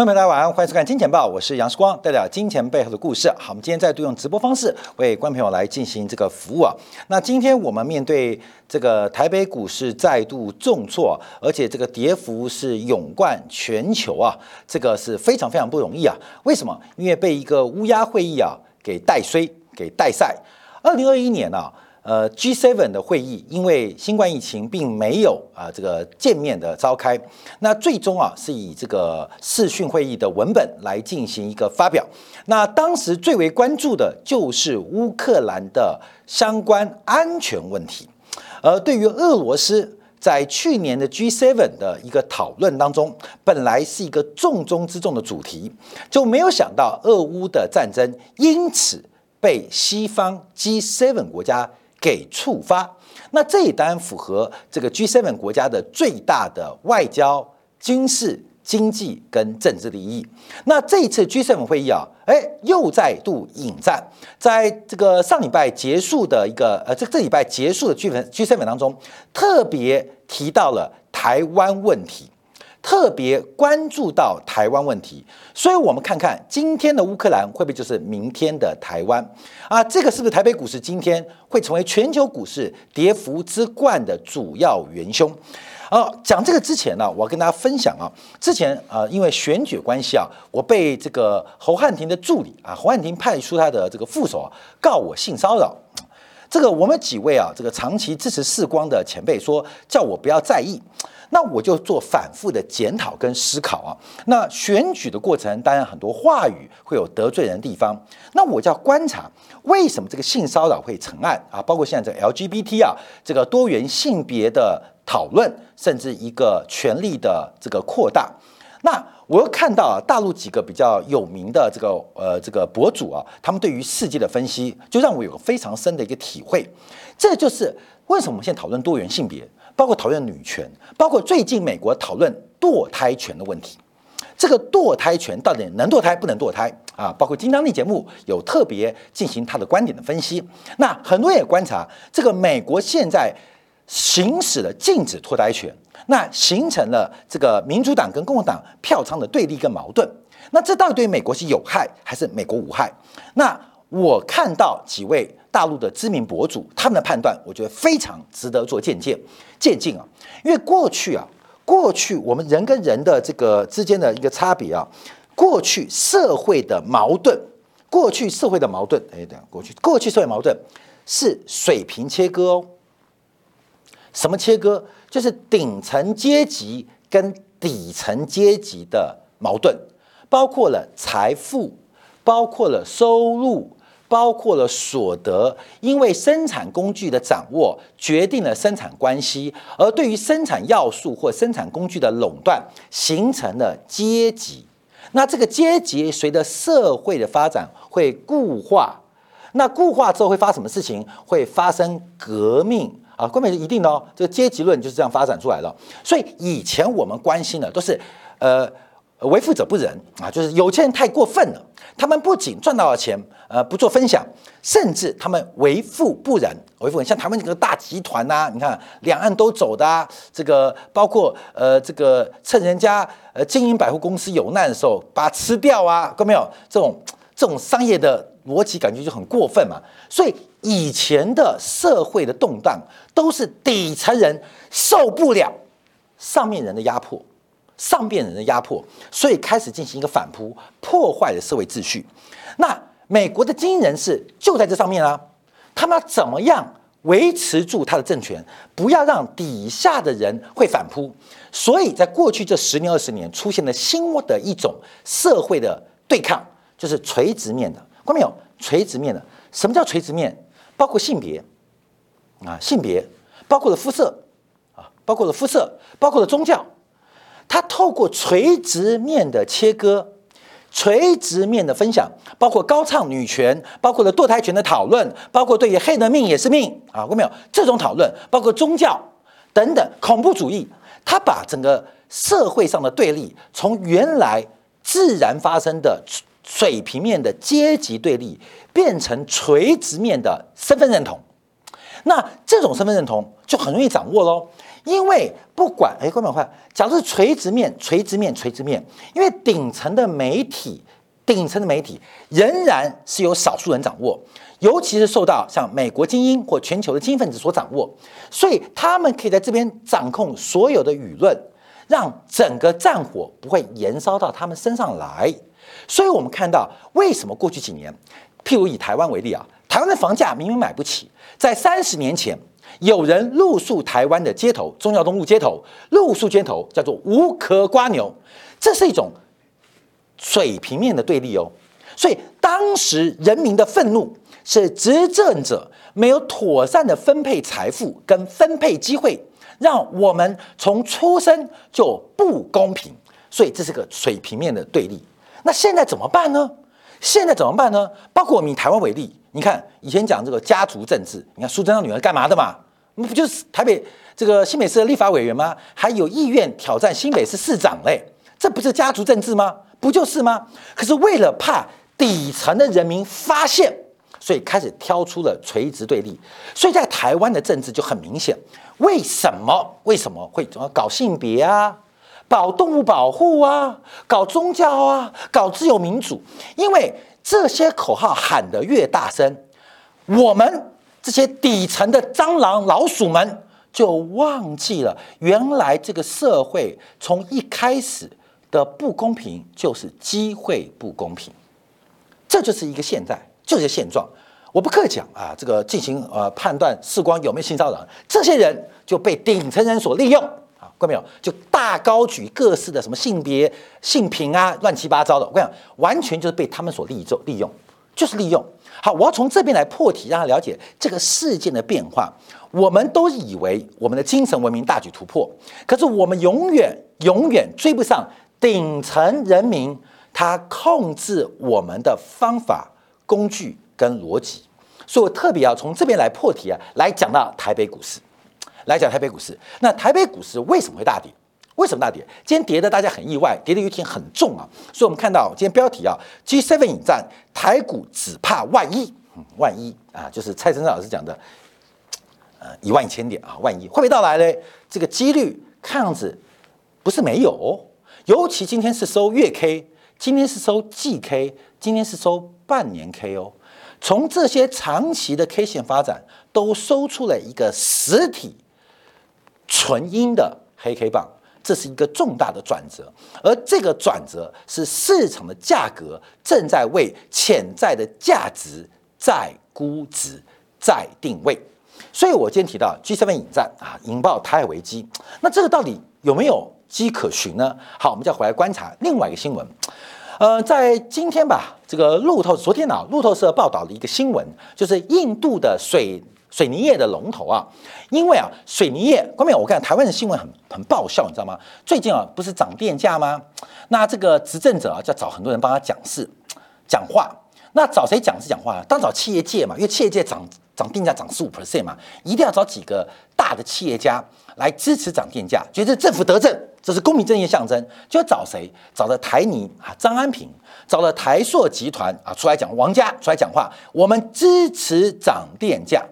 观众朋友大家晚上欢迎收看《金钱报》，我是杨世光，带来金钱背后的故事。好，我们今天再度用直播方式为观众朋友来进行这个服务啊。那今天我们面对这个台北股市再度重挫，而且这个跌幅是勇冠全球啊，这个是非常非常不容易啊。为什么？因为被一个乌鸦会议啊给带衰、给带赛。二零二一年呢？呃，G7 的会议因为新冠疫情并没有啊这个见面的召开，那最终啊是以这个视讯会议的文本来进行一个发表。那当时最为关注的就是乌克兰的相关安全问题，而对于俄罗斯在去年的 G7 的一个讨论当中，本来是一个重中之重的主题，就没有想到俄乌的战争因此被西方 G7 国家。给触发，那这一单符合这个 G7 国家的最大的外交、军事、经济跟政治利益。那这一次 G7 会议啊，哎，又再度引战，在这个上礼拜结束的一个呃，这这礼拜结束的 G 7 G7 当中，特别提到了台湾问题。特别关注到台湾问题，所以我们看看今天的乌克兰会不会就是明天的台湾啊？这个是不是台北股市今天会成为全球股市跌幅之冠的主要元凶？哦，讲这个之前呢，我要跟大家分享啊，之前啊，因为选举关系啊，我被这个侯汉廷的助理啊，侯汉廷派出他的这个副手啊，告我性骚扰。这个我们几位啊，这个长期支持世光的前辈说，叫我不要在意。那我就做反复的检讨跟思考啊。那选举的过程，当然很多话语会有得罪人的地方。那我就要观察，为什么这个性骚扰会成案啊？包括现在这 LGBT 啊，这个多元性别的讨论，甚至一个权力的这个扩大。那我又看到啊，大陆几个比较有名的这个呃这个博主啊，他们对于世界的分析，就让我有个非常深的一个体会。这就是为什么我们现在讨论多元性别。包括讨论女权，包括最近美国讨论堕胎权的问题。这个堕胎权到底能堕胎不能堕胎啊？包括金刚力节目有特别进行他的观点的分析。那很多也观察，这个美国现在行使了禁止堕胎权，那形成了这个民主党跟共和党票仓的对立跟矛盾。那这到底对美国是有害还是美国无害？那我看到几位。大陆的知名博主，他们的判断，我觉得非常值得做借鉴、借鉴啊。因为过去啊，过去我们人跟人的这个之间的一个差别啊，过去社会的矛盾，过去社会的矛盾，哎，等下，过去过去社会矛盾是水平切割哦。什么切割？就是顶层阶级跟底层阶级的矛盾，包括了财富，包括了收入。包括了所得，因为生产工具的掌握决定了生产关系，而对于生产要素或生产工具的垄断，形成了阶级。那这个阶级随着社会的发展会固化，那固化之后会发什么事情？会发生革命啊？根本是一定的哦。这个阶级论就是这样发展出来的。所以以前我们关心的都是，呃。为富者不仁啊，就是有钱人太过分了。他们不仅赚到了钱，呃，不做分享，甚至他们为富不仁。为富像台湾这个大集团呐，你看两岸都走的啊，这个包括呃，这个趁人家呃经营百货公司有难的时候把它吃掉啊，看没有？这种这种商业的逻辑感觉就很过分嘛。所以以前的社会的动荡都是底层人受不了上面人的压迫。上边人的压迫，所以开始进行一个反扑，破坏了社会秩序。那美国的精英人士就在这上面啊，他们要怎么样维持住他的政权，不要让底下的人会反扑？所以在过去这十年二十年，出现了新的一种社会的对抗，就是垂直面的。看到没有？垂直面的，什么叫垂直面？包括性别啊，性别，包括了肤色啊，包括了肤色，包括了宗教。他透过垂直面的切割，垂直面的分享，包括高唱女权，包括了堕胎权的讨论，包括对于黑的命也是命啊，过没有这种讨论，包括宗教等等恐怖主义，他把整个社会上的对立，从原来自然发生的水平面的阶级对立，变成垂直面的身份认同。那这种身份认同就很容易掌握喽。因为不管哎，观众朋友，假如是垂直面、垂直面、垂直面，因为顶层的媒体、顶层的媒体仍然是由少数人掌握，尤其是受到像美国精英或全球的精英分子所掌握，所以他们可以在这边掌控所有的舆论，让整个战火不会延烧到他们身上来。所以我们看到，为什么过去几年，譬如以台湾为例啊，台湾的房价明明买不起，在三十年前。有人露宿台湾的街头，中耀东路街头，露宿街头叫做无壳瓜牛，这是一种水平面的对立哦。所以当时人民的愤怒是执政者没有妥善的分配财富跟分配机会，让我们从出生就不公平，所以这是个水平面的对立。那现在怎么办呢？现在怎么办呢？包括我们以台湾为例。你看，以前讲这个家族政治，你看苏贞昌女儿干嘛的嘛？那不就是台北这个新北市的立法委员吗？还有意愿挑战新北市市长嘞？这不是家族政治吗？不就是吗？可是为了怕底层的人民发现，所以开始挑出了垂直对立。所以在台湾的政治就很明显，为什么为什么会搞性别啊？搞动物保护啊？搞宗教啊？搞自由民主？因为。这些口号喊得越大声，我们这些底层的蟑螂、老鼠们就忘记了，原来这个社会从一开始的不公平就是机会不公平，这就是一个现在，就是现状。我不客气讲啊，这个进行呃判断，事光有没有性骚扰，这些人就被顶层人所利用啊。看到没有？就大高举各式的什么性别、性平啊，乱七八糟的。我跟你讲，完全就是被他们所利用，利用就是利用。好，我要从这边来破题，让他了解这个事件的变化。我们都以为我们的精神文明大举突破，可是我们永远、永远追不上顶层人民他控制我们的方法、工具跟逻辑。所以我特别要从这边来破题啊，来讲到台北股市。来讲台北股市，那台北股市为什么会大跌？为什么大跌？今天跌的大家很意外，跌的有点很重啊。所以，我们看到今天标题啊，G7 引战，台股只怕万一，万一啊，就是蔡生老师讲的，呃，一万一千点啊，万一会不会到来嘞？这个几率看样子不是没有，尤其今天是收月 K，今天是收季 K，今天是收半年 K 哦。从这些长期的 K 线发展，都收出了一个实体。纯阴的黑 K 棒，这是一个重大的转折，而这个转折是市场的价格正在为潜在的价值在估值在定位。所以我今天提到 G7 引战啊，引爆台海危机，那这个到底有没有机可循呢？好，我们再回来观察另外一个新闻。呃，在今天吧，这个路透昨天啊，路透社报道了一个新闻，就是印度的水。水泥业的龙头啊，因为啊，水泥业，关面我看台湾的新闻很很爆笑，你知道吗？最近啊，不是涨电价吗？那这个执政者啊，就要找很多人帮他讲事、讲话。那找谁讲事讲话？当找企业界嘛，因为企业界涨涨电价涨十五 percent 嘛，一定要找几个大的企业家来支持涨电价，觉得政府得政，这是公平正义象征，就要找谁？找了台泥啊，张安平，找了台塑集团啊，出来讲，王家出来讲话，我们支持涨电价。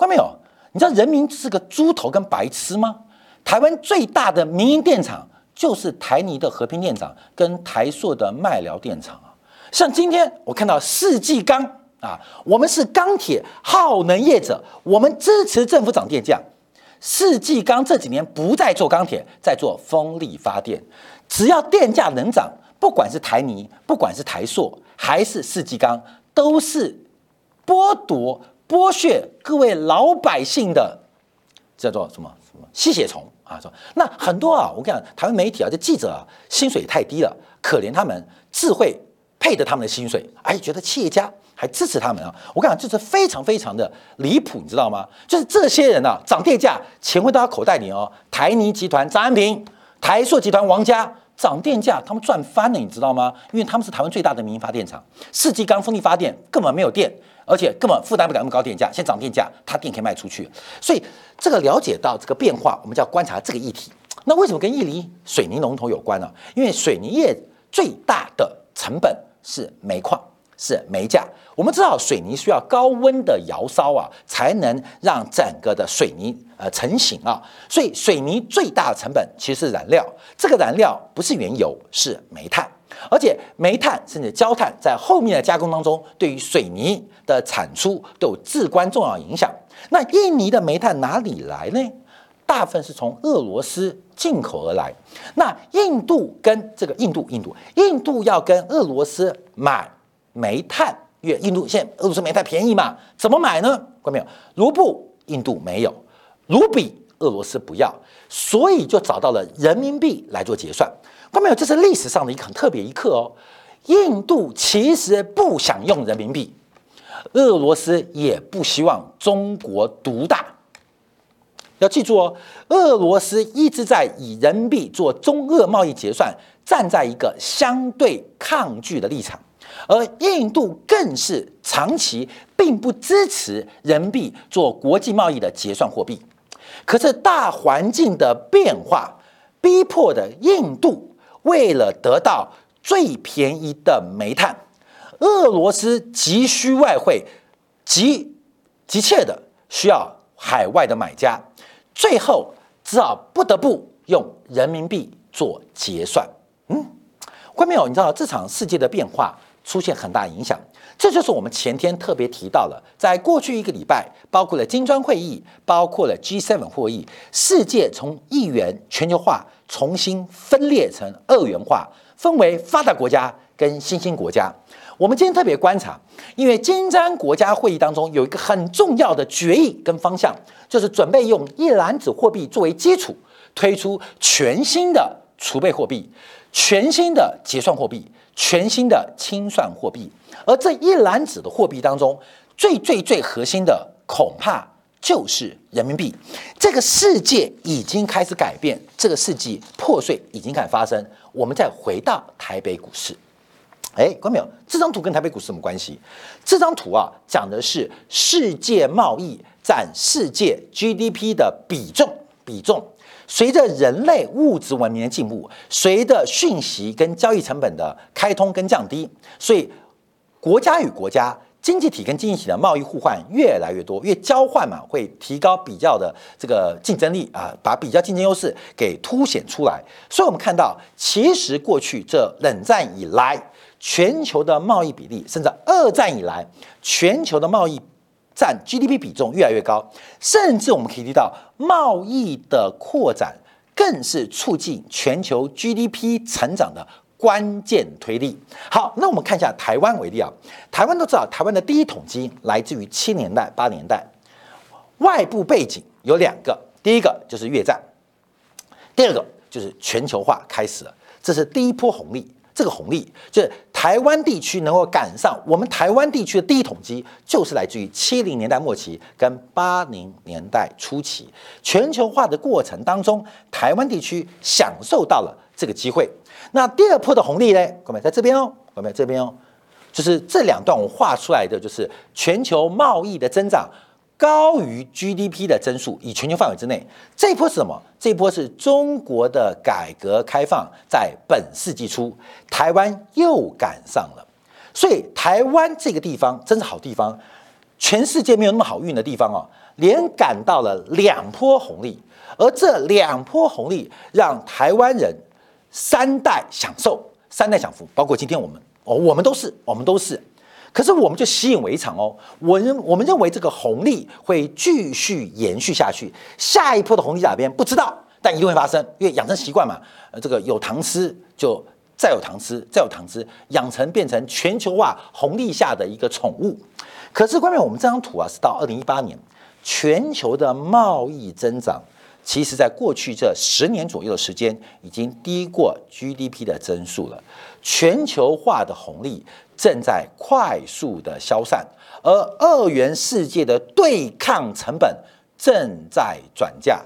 看没有？你知道人民是个猪头跟白痴吗？台湾最大的民营电厂就是台泥的和平电厂跟台塑的麦寮电厂啊。像今天我看到世纪钢啊，我们是钢铁耗能业者，我们支持政府涨电价。世纪钢这几年不再做钢铁，在做风力发电，只要电价能涨，不管是台泥，不管是台塑，还是世纪钢，都是剥夺。剥削各位老百姓的叫做什么什么吸血虫啊？说那很多啊，我跟你讲，台湾媒体啊，这记者啊，薪水太低了，可怜他们，智慧配得他们的薪水，而且觉得企业家还支持他们啊。我跟你讲，这是非常非常的离谱，你知道吗？就是这些人啊，涨电价，钱会到他口袋里哦。台泥集团张安平，台塑集团王家涨电价，他们赚翻了，你知道吗？因为他们是台湾最大的民营发电厂，世纪钢风力发电根本没有电。而且根本负担不了那么高电价，先涨电价，他电可以卖出去。所以这个了解到这个变化，我们就要观察这个议题。那为什么跟伊犁水泥龙头有关呢？因为水泥业最大的成本是煤矿，是煤价。我们知道水泥需要高温的窑烧啊，才能让整个的水泥呃成型啊。所以水泥最大的成本其实是燃料，这个燃料不是原油，是煤炭。而且煤炭甚至焦炭在后面的加工当中，对于水泥的产出都有至关重要影响。那印尼的煤炭哪里来呢？大部分是从俄罗斯进口而来。那印度跟这个印度，印度，印度要跟俄罗斯买煤炭，因为印度现在俄罗斯煤炭便宜嘛，怎么买呢？看到没有？卢布印度没有，卢比俄罗斯不要，所以就找到了人民币来做结算。看到没有？这是历史上的一个很特别一刻哦。印度其实不想用人民币，俄罗斯也不希望中国独大。要记住哦，俄罗斯一直在以人民币做中俄贸易结算，站在一个相对抗拒的立场，而印度更是长期并不支持人民币做国际贸易的结算货币。可是大环境的变化逼迫的印度，为了得到最便宜的煤炭，俄罗斯急需外汇，急急切的需要海外的买家。最后只好不得不用人民币做结算。嗯，关没有？你知道这场世界的变化出现很大影响，这就是我们前天特别提到了，在过去一个礼拜，包括了金砖会议，包括了 G7 会议，世界从一元全球化重新分裂成二元化，分为发达国家跟新兴国家。我们今天特别观察，因为金砖国家会议当中有一个很重要的决议跟方向，就是准备用一篮子货币作为基础，推出全新的储备货币、全新的结算货币、全新的清算货币。而这一篮子的货币当中，最最最核心的恐怕就是人民币。这个世界已经开始改变，这个世纪破碎已经开始发生。我们再回到台北股市。哎，看到没有？这张图跟台北股市什么关系？这张图啊，讲的是世界贸易占世界 GDP 的比重。比重随着人类物质文明的进步，随着讯息跟交易成本的开通跟降低，所以国家与国家、经济体跟经济体的贸易互换越来越多，因为交换嘛，会提高比较的这个竞争力啊，把比较竞争优势给凸显出来。所以我们看到，其实过去这冷战以来。全球的贸易比例，甚至二战以来，全球的贸易占 GDP 比重越来越高，甚至我们可以提到贸易的扩展，更是促进全球 GDP 成长的关键推力。好，那我们看一下台湾为例啊，台湾都知道，台湾的第一桶金来自于七年代、八年代，外部背景有两个，第一个就是越战，第二个就是全球化开始了，这是第一波红利。这个红利就是台湾地区能够赶上我们台湾地区的第一桶金，就是来自于七零年代末期跟八零年代初期全球化的过程当中，台湾地区享受到了这个机会。那第二波的红利呢？各位在这边哦，各位这边哦，就是这两段我画出来的，就是全球贸易的增长。高于 GDP 的增速，以全球范围之内，这一波是什么？这一波是中国的改革开放在本世纪初，台湾又赶上了。所以台湾这个地方真是好地方，全世界没有那么好运的地方哦，连赶到了两波红利，而这两波红利让台湾人三代享受，三代享福，包括今天我们哦，我们都是，我们都是。可是我们就习以为常哦，我认我们认为这个红利会继续延续下去，下一波的红利在哪边不知道，但一定会发生，因为养成习惯嘛，呃，这个有糖吃就再有糖吃，再有糖吃，养成变成全球化红利下的一个宠物。可是关于我们这张图啊，是到二零一八年，全球的贸易增长，其实在过去这十年左右的时间，已经低过 GDP 的增速了，全球化的红利。正在快速的消散，而二元世界的对抗成本正在转嫁。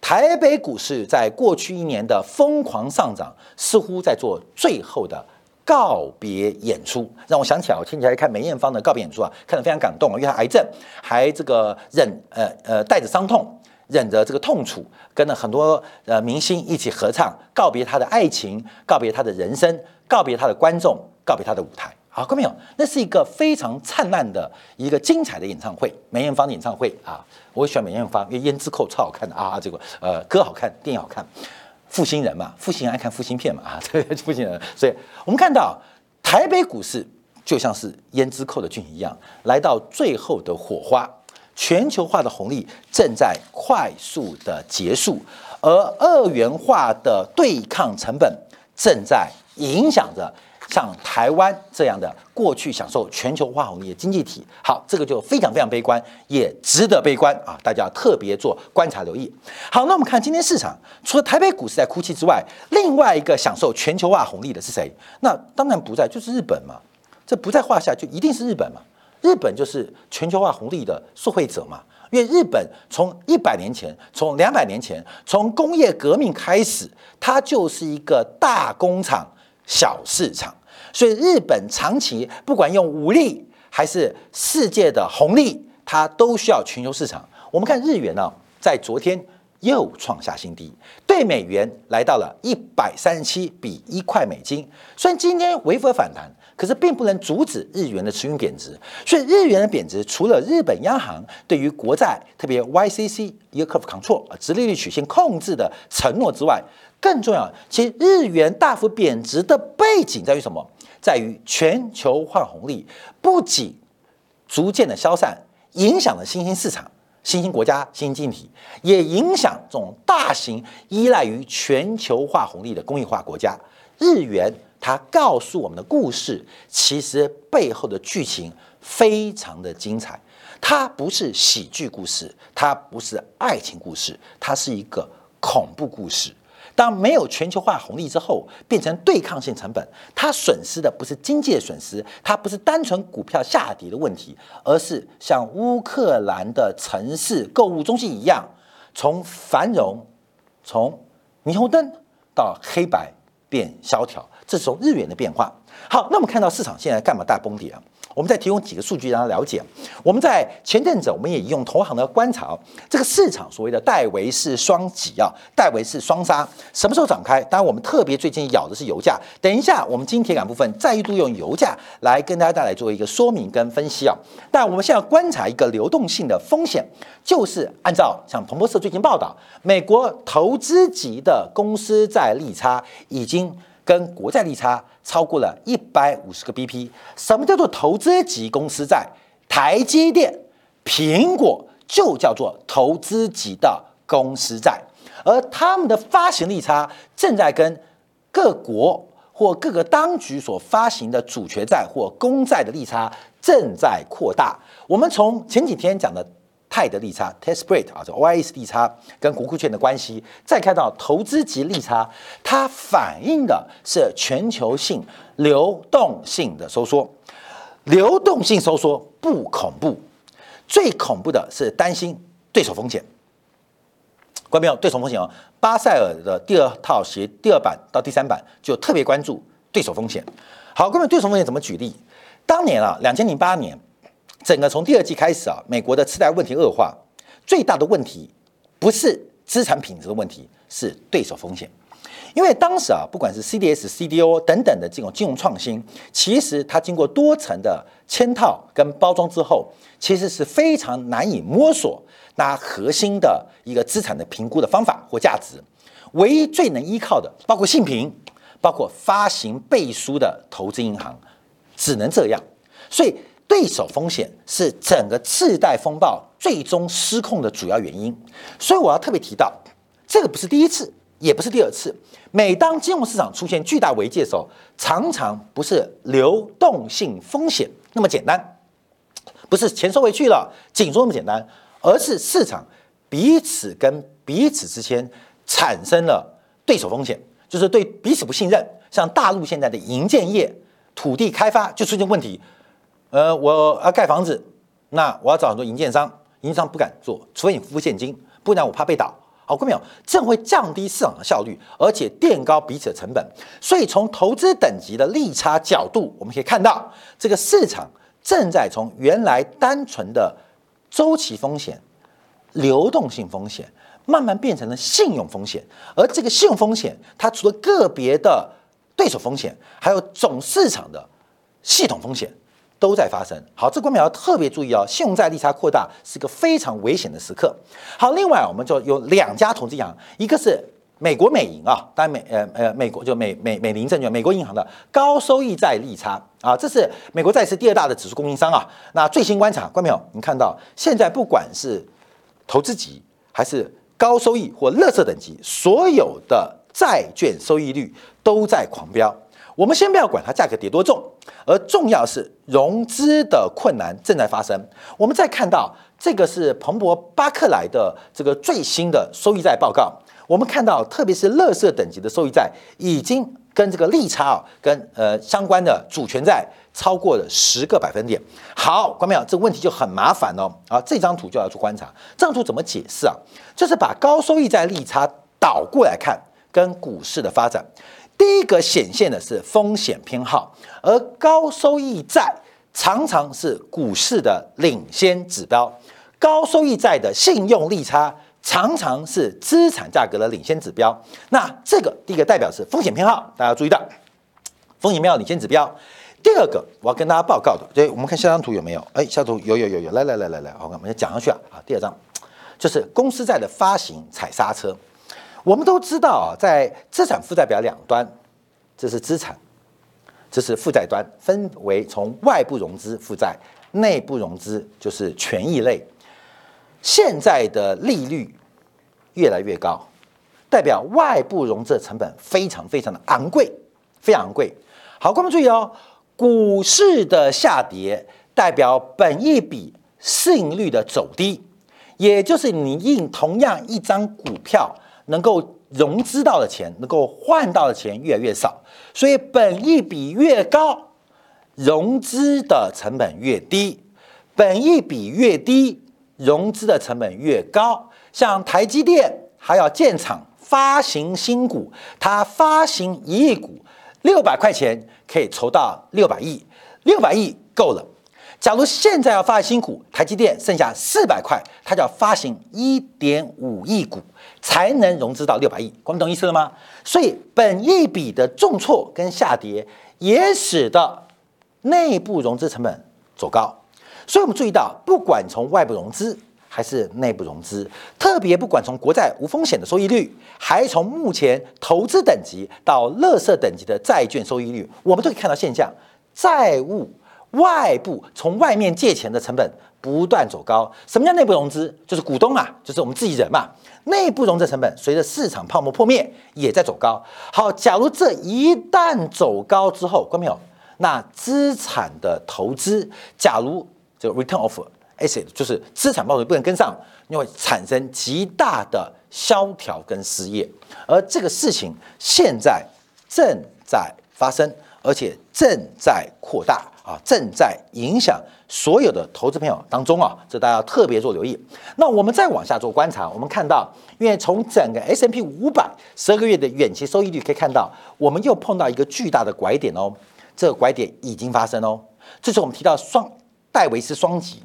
台北股市在过去一年的疯狂上涨，似乎在做最后的告别演出，让我想起来，我听起来看梅艳芳的告别演出啊，看得非常感动啊，因为她癌症还这个忍呃呃带着伤痛，忍着这个痛楚，跟了很多呃明星一起合唱，告别她的爱情，告别她的人生，告别她的观众，告别她的舞台。好，各位朋友，那是一个非常灿烂的一个精彩的演唱会，梅艳芳的演唱会啊！我喜欢梅艳芳，因为胭脂扣超好看的啊，这个呃歌好看，电影好看，负心人嘛，负心人爱看负心片嘛啊，对，负心人，所以我们看到台北股市就像是胭脂扣的剧情一样，来到最后的火花，全球化的红利正在快速的结束，而二元化的对抗成本正在影响着。像台湾这样的过去享受全球化红利的经济体，好，这个就非常非常悲观，也值得悲观啊！大家特别做观察留意。好，那我们看今天市场，除了台北股市在哭泣之外，另外一个享受全球化红利的是谁？那当然不在，就是日本嘛。这不在话下，就一定是日本嘛。日本就是全球化红利的受惠者嘛。因为日本从一百年前，从两百年前，从工业革命开始，它就是一个大工厂。小市场，所以日本长期不管用武力还是世界的红利，它都需要全球市场。我们看日元呢，在昨天又创下新低，对美元来到了一百三十七比一块美金。虽然今天微幅反弹，可是并不能阻止日元的持续贬值。所以日元的贬值，除了日本央行对于国债，特别 YCC 一个 curve control 啊，直利率曲线控制的承诺之外，更重要，其实日元大幅贬值的背景在于什么？在于全球化红利不仅逐渐的消散，影响了新兴市场、新兴国家、新兴经济体，也影响这种大型依赖于全球化红利的工业化国家。日元它告诉我们的故事，其实背后的剧情非常的精彩。它不是喜剧故事，它不是爱情故事，它是一个恐怖故事。当没有全球化红利之后，变成对抗性成本，它损失的不是经济的损失，它不是单纯股票下跌的问题，而是像乌克兰的城市购物中心一样，从繁荣，从霓虹灯到黑白变萧条，这是从日元的变化。好，那我们看到市场现在干嘛大崩跌啊？我们再提供几个数据让他了解。我们在前阵子，我们也用投行的观察，这个市场所谓的戴维式双击啊，戴维式双杀什么时候展开？当然，我们特别最近咬的是油价。等一下，我们金铁杆部分再一度用油价来跟大家带来做一个说明跟分析啊。但我们现在观察一个流动性的风险，就是按照像彭博社最近报道，美国投资级的公司债利差已经。跟国债利差超过了一百五十个 BP，什么叫做投资级公司债？台积电、苹果就叫做投资级的公司债，而他们的发行利差正在跟各国或各个当局所发行的主权债或公债的利差正在扩大。我们从前几天讲的。泰的利差 （test spread） 啊，这 OIS 利差跟国库券的关系，再看到投资级利差，它反映的是全球性流动性的收缩。流动性收缩不恐怖，最恐怖的是担心对手风险。关没有对手风险哦。巴塞尔的第二套鞋第二版到第三版就特别关注对手风险。好，各位对手风险怎么举例？当年啊，两千零八年。整个从第二季开始啊，美国的次贷问题恶化，最大的问题不是资产品质的问题，是对手风险。因为当时啊，不管是 CDS、CDO 等等的这种金融创新，其实它经过多层的嵌套跟包装之后，其实是非常难以摸索那核心的一个资产的评估的方法或价值。唯一最能依靠的，包括信评，包括发行背书的投资银行，只能这样。所以。对手风险是整个次贷风暴最终失控的主要原因，所以我要特别提到，这个不是第一次，也不是第二次。每当金融市场出现巨大危机的时候，常常不是流动性风险那么简单，不是钱收回去了，紧缩那么简单，而是市场彼此跟彼此之间产生了对手风险，就是对彼此不信任。像大陆现在的营建业、土地开发就出现问题。呃，我要盖房子，那我要找很多营建商，营建商不敢做，除非你付现金，不然我怕被倒。好，各位没有？这样会降低市场的效率，而且垫高彼此的成本。所以从投资等级的利差角度，我们可以看到，这个市场正在从原来单纯的周期风险、流动性风险，慢慢变成了信用风险。而这个信用风险，它除了个别的对手风险，还有总市场的。系统风险都在发生。好，这关表要特别注意哦，信用债利差扩大是个非常危险的时刻。好，另外我们就有两家投资银行，一个是。美国美银啊，当然美呃呃美国就美美美林证券，美国银行的高收益债利差啊，这是美国债市第二大的指数供应商啊。那最新观察，观众朋友，你看到现在不管是投资级还是高收益或乐色等级，所有的债券收益率都在狂飙。我们先不要管它价格跌多重，而重要是融资的困难正在发生。我们再看到这个是彭博巴克莱的这个最新的收益债报告。我们看到，特别是乐色等级的收益债，已经跟这个利差啊，跟呃相关的主权债超过了十个百分点。好，观众朋友，这个问题就很麻烦哦。啊，这张图就要去观察，这张图怎么解释啊？就是把高收益债利差倒过来看，跟股市的发展。第一个显现的是风险偏好，而高收益债常常是股市的领先指标。高收益债的信用利差。常常是资产价格的领先指标。那这个第一个代表是风险偏好，大家注意到风险偏好领先指标。第二个我要跟大家报告的，对，我们看下张图有没有？哎，下图有有有有，来来来来来，好，我们先讲上去啊。好，第二张就是公司债的发行踩刹车。我们都知道啊，在资产负债表两端，这是资产，这是负债端，分为从外部融资负债、内部融资就是权益类。现在的利率越来越高，代表外部融资的成本非常非常的昂贵，非常昂贵。好，观众注意哦，股市的下跌代表本益比市盈率的走低，也就是你印同样一张股票能够融资到的钱，能够换到的钱越来越少，所以本益比越高，融资的成本越低，本益比越低。融资的成本越高，像台积电还要建厂发行新股，它发行一亿股，六百块钱可以筹到六百亿，六百亿够了。假如现在要发新股，台积电剩下四百块，它就要发行一点五亿股才能融资到六百亿，我们懂意思了吗？所以本一笔的重挫跟下跌，也使得内部融资成本走高。所以，我们注意到，不管从外部融资还是内部融资，特别不管从国债无风险的收益率，还从目前投资等级到乐色等级的债券收益率，我们都可以看到现象：债务外部从外面借钱的成本不断走高。什么叫内部融资？就是股东嘛，就是我们自己人嘛。内部融资成本随着市场泡沫破灭也在走高。好，假如这一旦走高之后，观众朋友，那资产的投资，假如这个 return of asset 就是资产报酬不能跟上，你会产生极大的萧条跟失业，而这个事情现在正在发生，而且正在扩大啊，正在影响所有的投资朋友当中啊，这大家要特别做留意。那我们再往下做观察，我们看到，因为从整个 S M P 五百十二个月的远期收益率可以看到，我们又碰到一个巨大的拐点哦，这个拐点已经发生哦，这是我们提到双。戴维斯双极，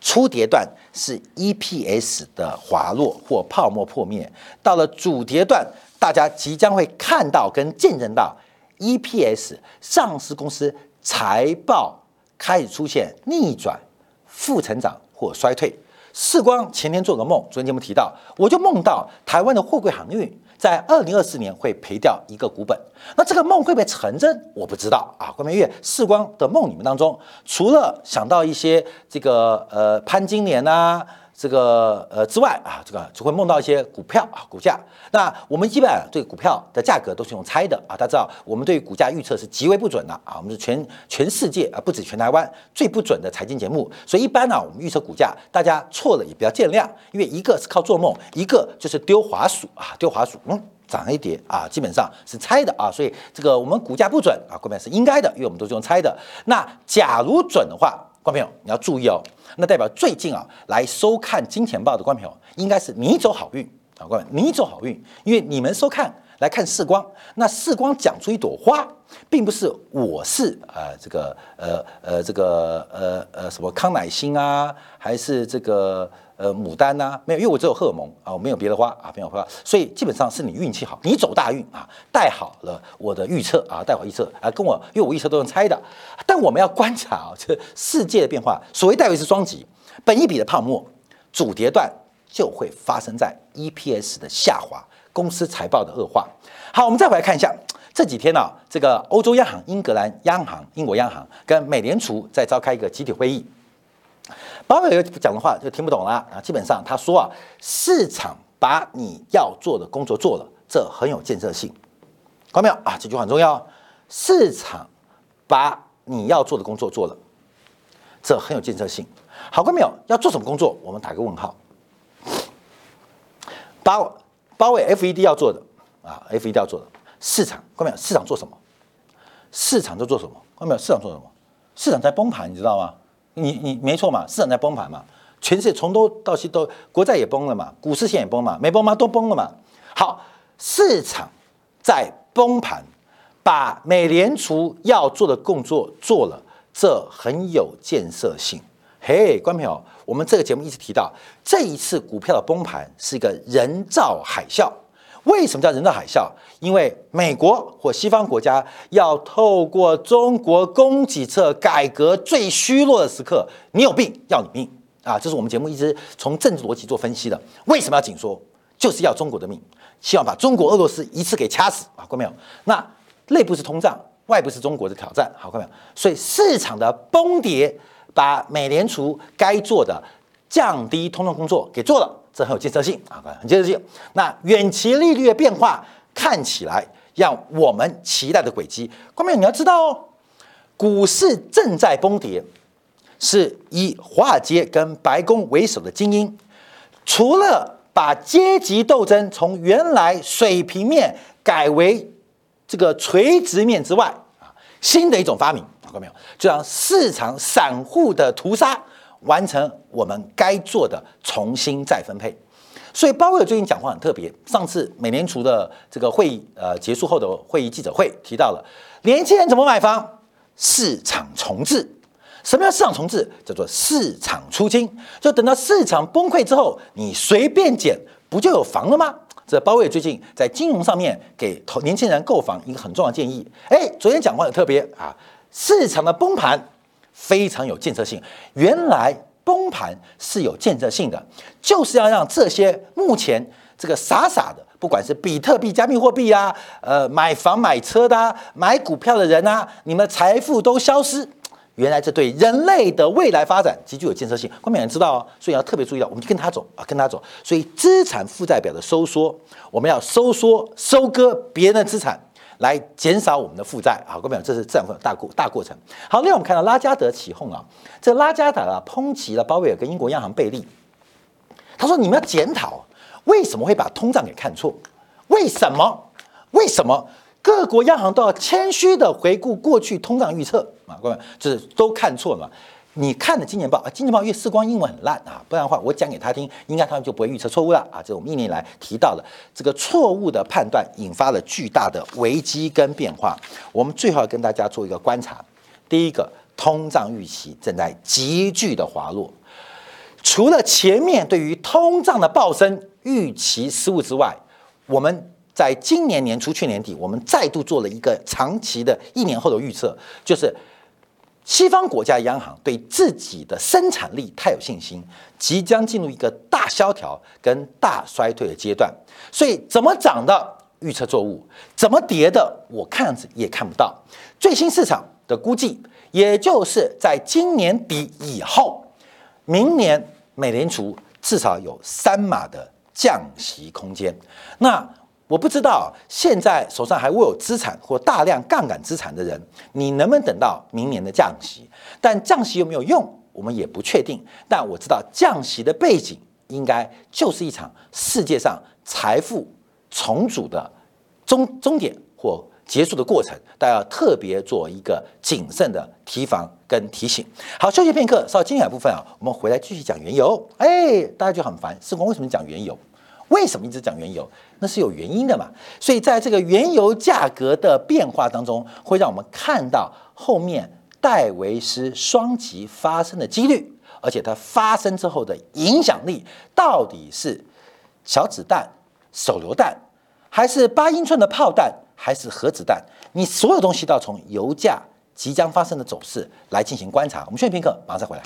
初跌段是 EPS 的滑落或泡沫破灭，到了主跌段，大家即将会看到跟见证到 EPS 上市公司财报开始出现逆转、负成长或衰退。世光前天做个梦，昨天节目提到，我就梦到台湾的货柜航运。在二零二四年会赔掉一个股本，那这个梦会不会成真？我不知道啊。关明月世光的梦里面当中，除了想到一些这个呃潘金莲呐。这个呃之外啊，这个就会梦到一些股票啊股价。那我们基本上对股票的价格都是用猜的啊。大家知道，我们对股价预测是极为不准的啊。我们是全全世界啊，不止全台湾最不准的财经节目。所以一般呢，我们预测股价，大家错了也不要见谅，因为一个是靠做梦，一个就是丢滑鼠啊，丢滑鼠，嗯，涨一跌啊，基本上是猜的啊。所以这个我们股价不准啊，根本是应该的，因为我们都是用猜的。那假如准的话，观众朋友你要注意哦。那代表最近啊，来收看金钱报的观众朋友，应该是你走好运啊，观众，你走好运，因为你们收看，来看世光。那世光讲出一朵花，并不是我是啊这个呃呃这个呃呃什么康乃馨啊，还是这个呃牡丹呐？没有，因为我只有荷尔蒙啊，我没有别的花啊，没有花。所以基本上是你运气好，你走大运啊，带好了我的预测啊，带好预测啊，跟我因为我预测都能猜的。但我们要观察啊，这世界的变化，所谓戴维斯双极，本一笔的泡沫主跌段。就会发生在 EPS 的下滑，公司财报的恶化。好，我们再回来看一下这几天呢，这个欧洲央行、英格兰央行、英国央行跟美联储在召开一个集体会议。鲍威尔讲的话就听不懂了啊，基本上他说啊，市场把你要做的工作做了，这很有建设性。看到没有啊？这句话很重要。市场把你要做的工作做了，这很有建设性。好，看到没有？要做什么工作？我们打个问号。包包围 FED 要做的啊，FED 要做的市场，看到没有？市场做什么？市场在做什么？看到没有？市场做什么？市场在崩盘，你知道吗？你你没错嘛，市场在崩盘嘛，全世界从东到西都国债也崩了嘛，股市线也崩嘛，没崩吗？都崩了嘛。好，市场在崩盘，把美联储要做的工作做了，这很有建设性。嘿，观众朋友，我们这个节目一直提到，这一次股票的崩盘是一个人造海啸。为什么叫人造海啸？因为美国或西方国家要透过中国供给侧改革最虚弱的时刻，你有病要你命啊！这是我们节目一直从政治逻辑做分析的。为什么要紧缩？就是要中国的命，希望把中国、俄罗斯一次给掐死啊！看没有？那内部是通胀，外部是中国的挑战，好看没有？所以市场的崩跌。把美联储该做的降低通胀工作给做了，这很有建设性啊，很建设性。那远期利率的变化看起来让我们期待的轨迹，关键你要知道哦，股市正在崩跌，是以华尔街跟白宫为首的精英，除了把阶级斗争从原来水平面改为这个垂直面之外啊，新的一种发明。看到没有？就让市场散户的屠杀完成我们该做的重新再分配。所以鲍威尔最近讲话很特别。上次美联储的这个会议呃结束后的会议记者会提到了年轻人怎么买房？市场重置。什么叫市场重置？叫做市场出清。就等到市场崩溃之后，你随便捡不就有房了吗？这鲍威尔最近在金融上面给投年轻人购房一个很重要的建议。哎，昨天讲话很特别啊。市场的崩盘非常有建设性。原来崩盘是有建设性的，就是要让这些目前这个傻傻的，不管是比特币、加密货币啊，呃，买房买车的、买股票的人啊，你们财富都消失。原来这对人类的未来发展极具有建设性。关美人知道哦，所以要特别注意到，我们就跟他走啊，跟他走。所以资产负债表的收缩，我们要收缩、收割别人的资产。来减少我们的负债，好，各位朋友，这是这样的大过大过程。好，另外我们看到拉加德起哄啊，这拉加德啊抨击了鲍威尔跟英国央行贝利，他说你们要检讨为什么会把通胀给看错？为什么？为什么各国央行都要谦虚的回顾过去通胀预测啊？各位，就是都看错了。你看的《今年报》啊，《今年报》因为视光英文很烂啊，不然的话我讲给他听，应该他们就不会预测错误了啊。这是我们一年来提到的这个错误的判断，引发了巨大的危机跟变化。我们最后要跟大家做一个观察：第一个，通胀预期正在急剧的滑落。除了前面对于通胀的暴升预期失误之外，我们在今年年初、去年底，我们再度做了一个长期的一年后的预测，就是。西方国家央行对自己的生产力太有信心，即将进入一个大萧条跟大衰退的阶段，所以怎么涨的预测作物，怎么跌的我看样子也看不到。最新市场的估计，也就是在今年底以后，明年美联储至少有三码的降息空间。那我不知道现在手上还握有资产或大量杠杆资产的人，你能不能等到明年的降息？但降息有没有用，我们也不确定。但我知道降息的背景应该就是一场世界上财富重组的终终点或结束的过程，大家要特别做一个谨慎的提防跟提醒。好，休息片刻，稍后精彩部分啊，我们回来继续讲原油。哎，大家就很烦，世光为什么讲原油？为什么一直讲原油？那是有原因的嘛。所以在这个原油价格的变化当中，会让我们看到后面戴维斯双极发生的几率，而且它发生之后的影响力到底是小子弹、手榴弹，还是八英寸的炮弹，还是核子弹？你所有东西都要从油价即将发生的走势来进行观察。我们休息片刻，马上再回来。